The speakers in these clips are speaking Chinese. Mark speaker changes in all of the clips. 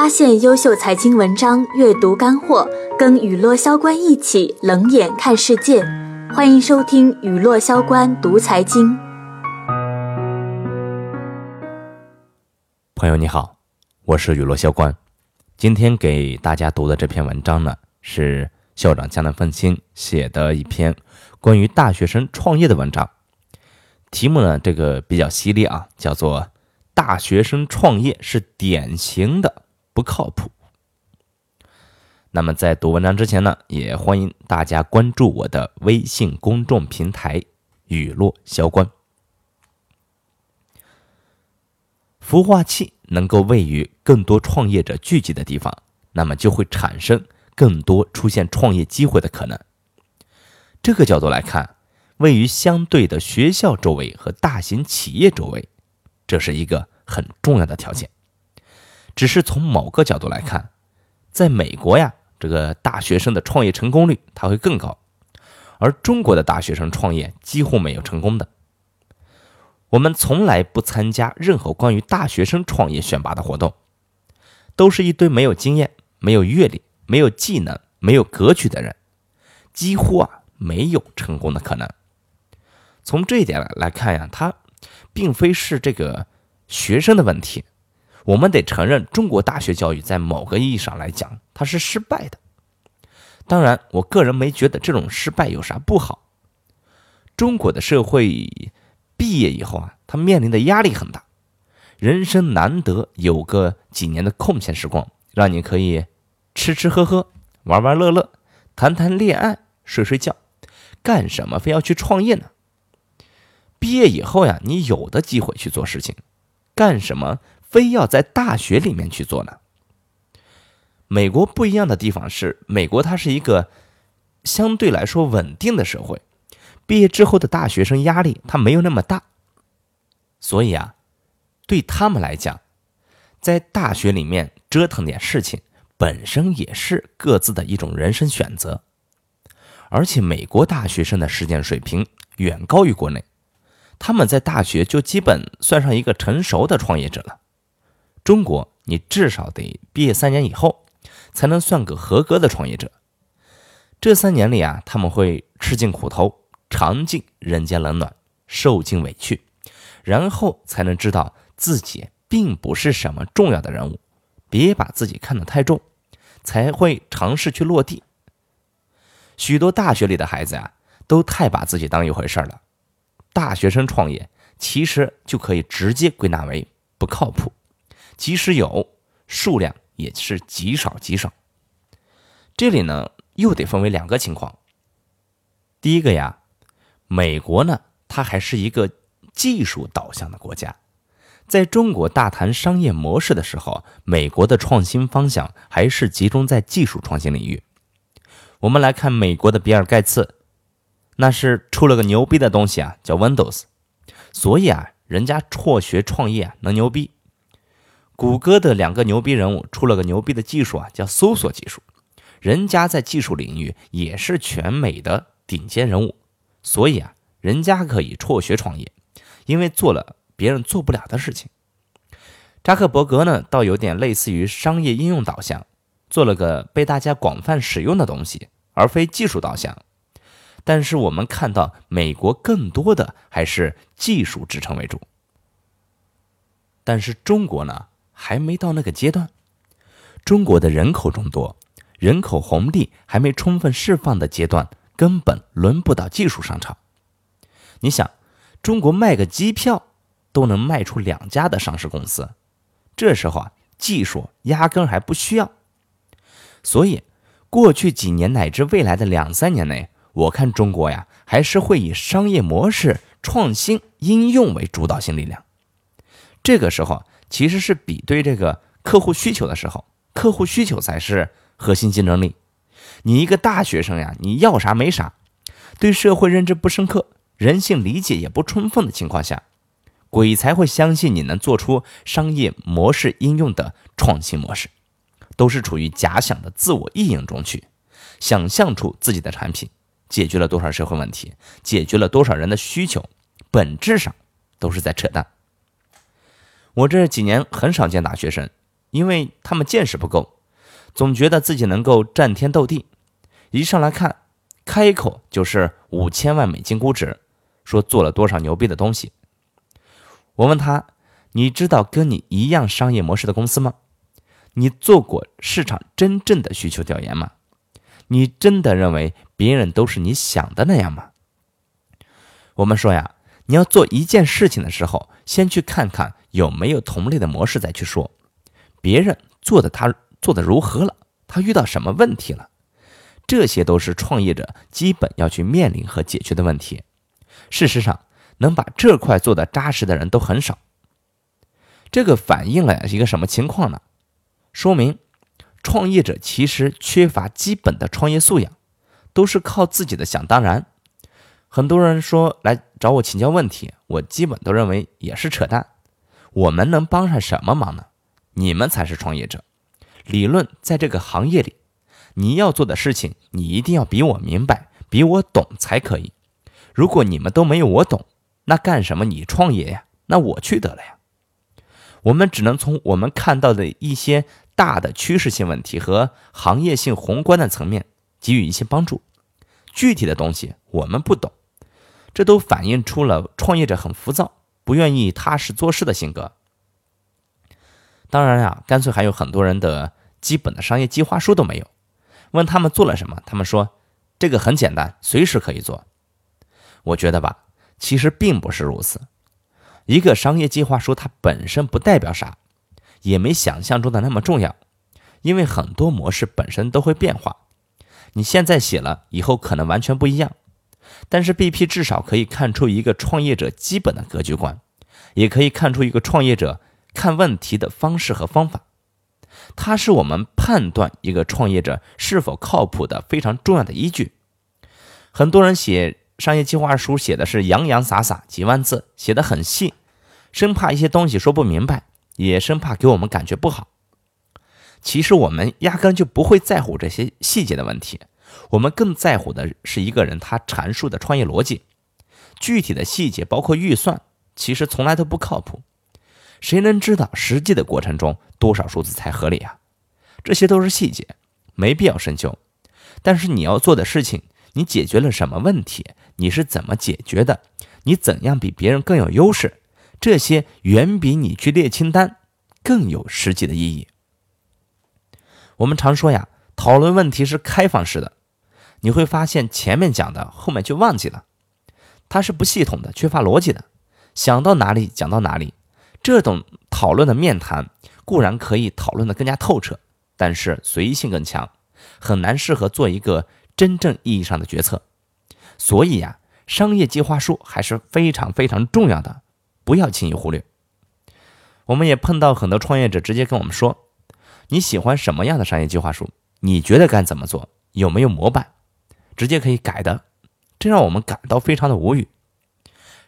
Speaker 1: 发现优秀财经文章，阅读干货，跟雨落萧关一起冷眼看世界。欢迎收听雨落萧关读财经。
Speaker 2: 朋友你好，我是雨落萧关。今天给大家读的这篇文章呢，是校长江南风清写的一篇关于大学生创业的文章。题目呢，这个比较犀利啊，叫做。大学生创业是典型的不靠谱。那么在读文章之前呢，也欢迎大家关注我的微信公众平台“雨落萧关”。孵化器能够位于更多创业者聚集的地方，那么就会产生更多出现创业机会的可能。这个角度来看，位于相对的学校周围和大型企业周围。这是一个很重要的条件，只是从某个角度来看，在美国呀，这个大学生的创业成功率它会更高，而中国的大学生创业几乎没有成功的。我们从来不参加任何关于大学生创业选拔的活动，都是一堆没有经验、没有阅历、没有技能、没有格局的人，几乎啊没有成功的可能。从这一点来看呀，他。并非是这个学生的问题，我们得承认，中国大学教育在某个意义上来讲，它是失败的。当然，我个人没觉得这种失败有啥不好。中国的社会毕业以后啊，他面临的压力很大，人生难得有个几年的空闲时光，让你可以吃吃喝喝、玩玩乐乐、谈谈恋爱、睡睡觉，干什么非要去创业呢？毕业以后呀，你有的机会去做事情，干什么非要在大学里面去做呢？美国不一样的地方是，美国它是一个相对来说稳定的社会，毕业之后的大学生压力他没有那么大，所以啊，对他们来讲，在大学里面折腾点事情，本身也是各自的一种人生选择，而且美国大学生的实践水平远高于国内。他们在大学就基本算上一个成熟的创业者了。中国，你至少得毕业三年以后，才能算个合格的创业者。这三年里啊，他们会吃尽苦头，尝尽人间冷暖，受尽委屈，然后才能知道自己并不是什么重要的人物，别把自己看得太重，才会尝试去落地。许多大学里的孩子啊，都太把自己当一回事了。大学生创业其实就可以直接归纳为不靠谱，即使有，数量也是极少极少。这里呢又得分为两个情况。第一个呀，美国呢它还是一个技术导向的国家，在中国大谈商业模式的时候，美国的创新方向还是集中在技术创新领域。我们来看美国的比尔盖茨。那是出了个牛逼的东西啊，叫 Windows，所以啊，人家辍学创业能牛逼。谷歌的两个牛逼人物出了个牛逼的技术啊，叫搜索技术，人家在技术领域也是全美的顶尖人物，所以啊，人家可以辍学创业，因为做了别人做不了的事情。扎克伯格呢，倒有点类似于商业应用导向，做了个被大家广泛使用的东西，而非技术导向。但是我们看到，美国更多的还是技术支撑为主。但是中国呢，还没到那个阶段。中国的人口众多，人口红利还没充分释放的阶段，根本轮不到技术上场。你想，中国卖个机票都能卖出两家的上市公司，这时候啊，技术压根还不需要。所以，过去几年乃至未来的两三年内。我看中国呀，还是会以商业模式创新应用为主导性力量。这个时候其实是比对这个客户需求的时候，客户需求才是核心竞争力。你一个大学生呀，你要啥没啥，对社会认知不深刻，人性理解也不充分的情况下，鬼才会相信你能做出商业模式应用的创新模式，都是处于假想的自我意淫中去，想象出自己的产品。解决了多少社会问题？解决了多少人的需求？本质上都是在扯淡。我这几年很少见大学生，因为他们见识不够，总觉得自己能够战天斗地，一上来看，开口就是五千万美金估值，说做了多少牛逼的东西。我问他：“你知道跟你一样商业模式的公司吗？你做过市场真正的需求调研吗？你真的认为别人都是你想的那样吗？”我们说呀，你要做一件事情的时候，先去看看有没有同类的模式，再去说别人做的他做的如何了，他遇到什么问题了，这些都是创业者基本要去面临和解决的问题。事实上。能把这块做的扎实的人都很少，这个反映了一个什么情况呢？说明创业者其实缺乏基本的创业素养，都是靠自己的想当然。很多人说来找我请教问题，我基本都认为也是扯淡。我们能帮上什么忙呢？你们才是创业者。理论在这个行业里，你要做的事情，你一定要比我明白，比我懂才可以。如果你们都没有我懂，那干什么？你创业呀？那我去得了呀。我们只能从我们看到的一些大的趋势性问题和行业性宏观的层面给予一些帮助。具体的东西我们不懂，这都反映出了创业者很浮躁，不愿意踏实做事的性格。当然呀，干脆还有很多人的基本的商业计划书都没有。问他们做了什么，他们说这个很简单，随时可以做。我觉得吧。其实并不是如此，一个商业计划书它本身不代表啥，也没想象中的那么重要，因为很多模式本身都会变化，你现在写了，以后可能完全不一样。但是 BP 至少可以看出一个创业者基本的格局观，也可以看出一个创业者看问题的方式和方法，它是我们判断一个创业者是否靠谱的非常重要的依据。很多人写。商业计划书写的是洋洋洒洒几万字，写的很细，生怕一些东西说不明白，也生怕给我们感觉不好。其实我们压根就不会在乎这些细节的问题，我们更在乎的是一个人他阐述的创业逻辑。具体的细节包括预算，其实从来都不靠谱。谁能知道实际的过程中多少数字才合理啊？这些都是细节，没必要深究。但是你要做的事情。你解决了什么问题？你是怎么解决的？你怎样比别人更有优势？这些远比你去列清单更有实际的意义。我们常说呀，讨论问题是开放式的，你会发现前面讲的后面就忘记了，它是不系统的，缺乏逻辑的，想到哪里讲到哪里。这种讨论的面谈固然可以讨论的更加透彻，但是随意性更强，很难适合做一个。真正意义上的决策，所以呀，商业计划书还是非常非常重要的，不要轻易忽略。我们也碰到很多创业者直接跟我们说：“你喜欢什么样的商业计划书？你觉得该怎么做？有没有模板？直接可以改的？”这让我们感到非常的无语。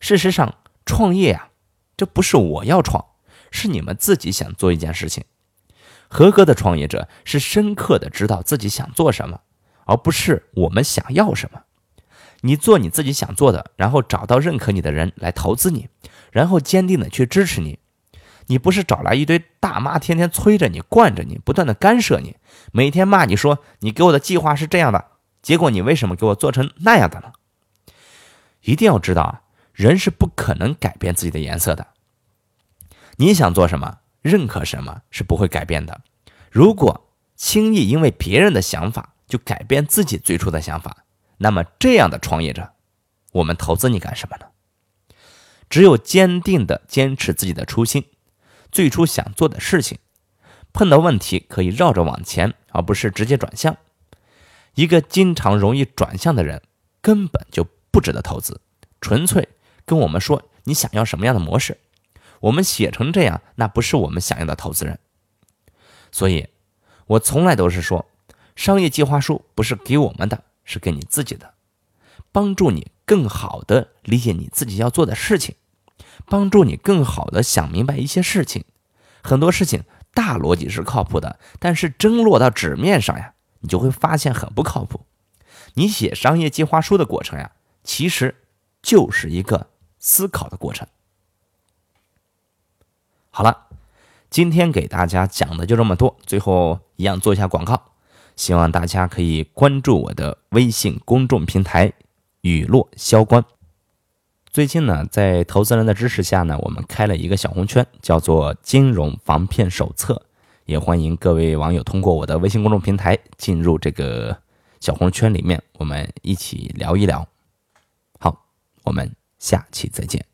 Speaker 2: 事实上，创业呀，这不是我要创，是你们自己想做一件事情。合格的创业者是深刻的知道自己想做什么。而不是我们想要什么，你做你自己想做的，然后找到认可你的人来投资你，然后坚定的去支持你。你不是找来一堆大妈天天催着你、惯着你、不断的干涉你，每天骂你说你给我的计划是这样的，结果你为什么给我做成那样的呢？一定要知道啊，人是不可能改变自己的颜色的。你想做什么，认可什么是不会改变的。如果轻易因为别人的想法，就改变自己最初的想法，那么这样的创业者，我们投资你干什么呢？只有坚定的坚持自己的初心，最初想做的事情，碰到问题可以绕着往前，而不是直接转向。一个经常容易转向的人，根本就不值得投资。纯粹跟我们说你想要什么样的模式，我们写成这样，那不是我们想要的投资人。所以，我从来都是说。商业计划书不是给我们的，是给你自己的，帮助你更好的理解你自己要做的事情，帮助你更好的想明白一些事情。很多事情大逻辑是靠谱的，但是真落到纸面上呀，你就会发现很不靠谱。你写商业计划书的过程呀，其实就是一个思考的过程。好了，今天给大家讲的就这么多，最后一样做一下广告，希望大家可以关注我的微信公众平台“雨落萧关”。最近呢，在投资人的支持下呢，我们开了一个小红圈，叫做“金融防骗手册”，也欢迎各位网友通过我的微信公众平台进入这个小红圈里面，我们一起聊一聊。好，我们下期再见。